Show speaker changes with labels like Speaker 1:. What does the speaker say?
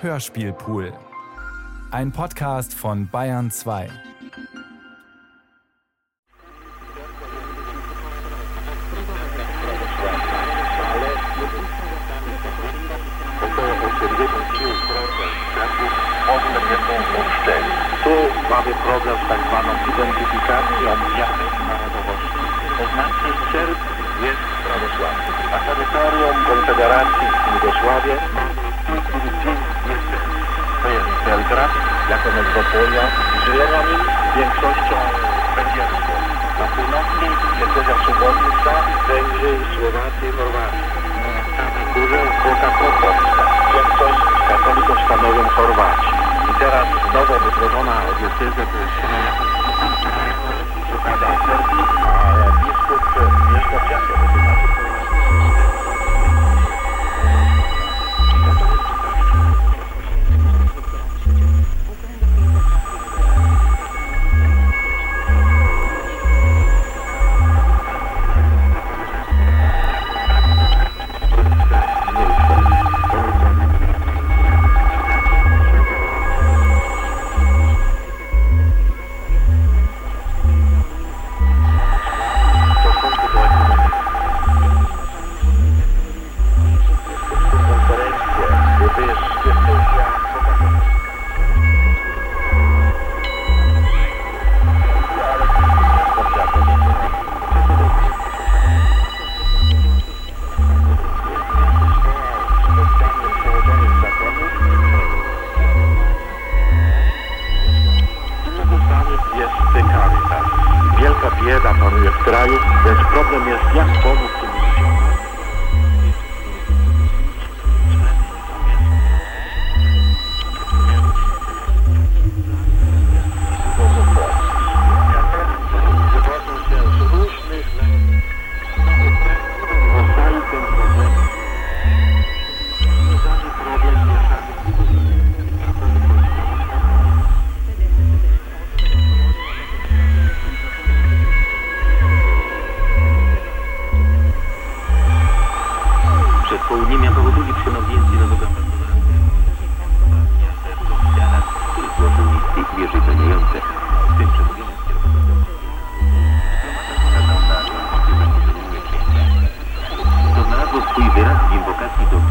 Speaker 1: Hörspielpool. Ein Podcast von Bayern 2.
Speaker 2: Tu mamy problem z tak zwaną identyfikacją wiary narodowości. To znaczy Serb jest prawosławny, a terytorium Konfederacji w Jugosławie Belgrad jako metropolia wielomi większością węgierską. Na północy jest Rzesza Subornica, Węgrzy, Słowacji, Chorwacji. Na górze Kota Protowska. Większość katolików stanowią Chorwaci. I teraz nowo wytworzona diecezja to jest Wielka bieda panuje w kraju, więc problem jest jak pomóc y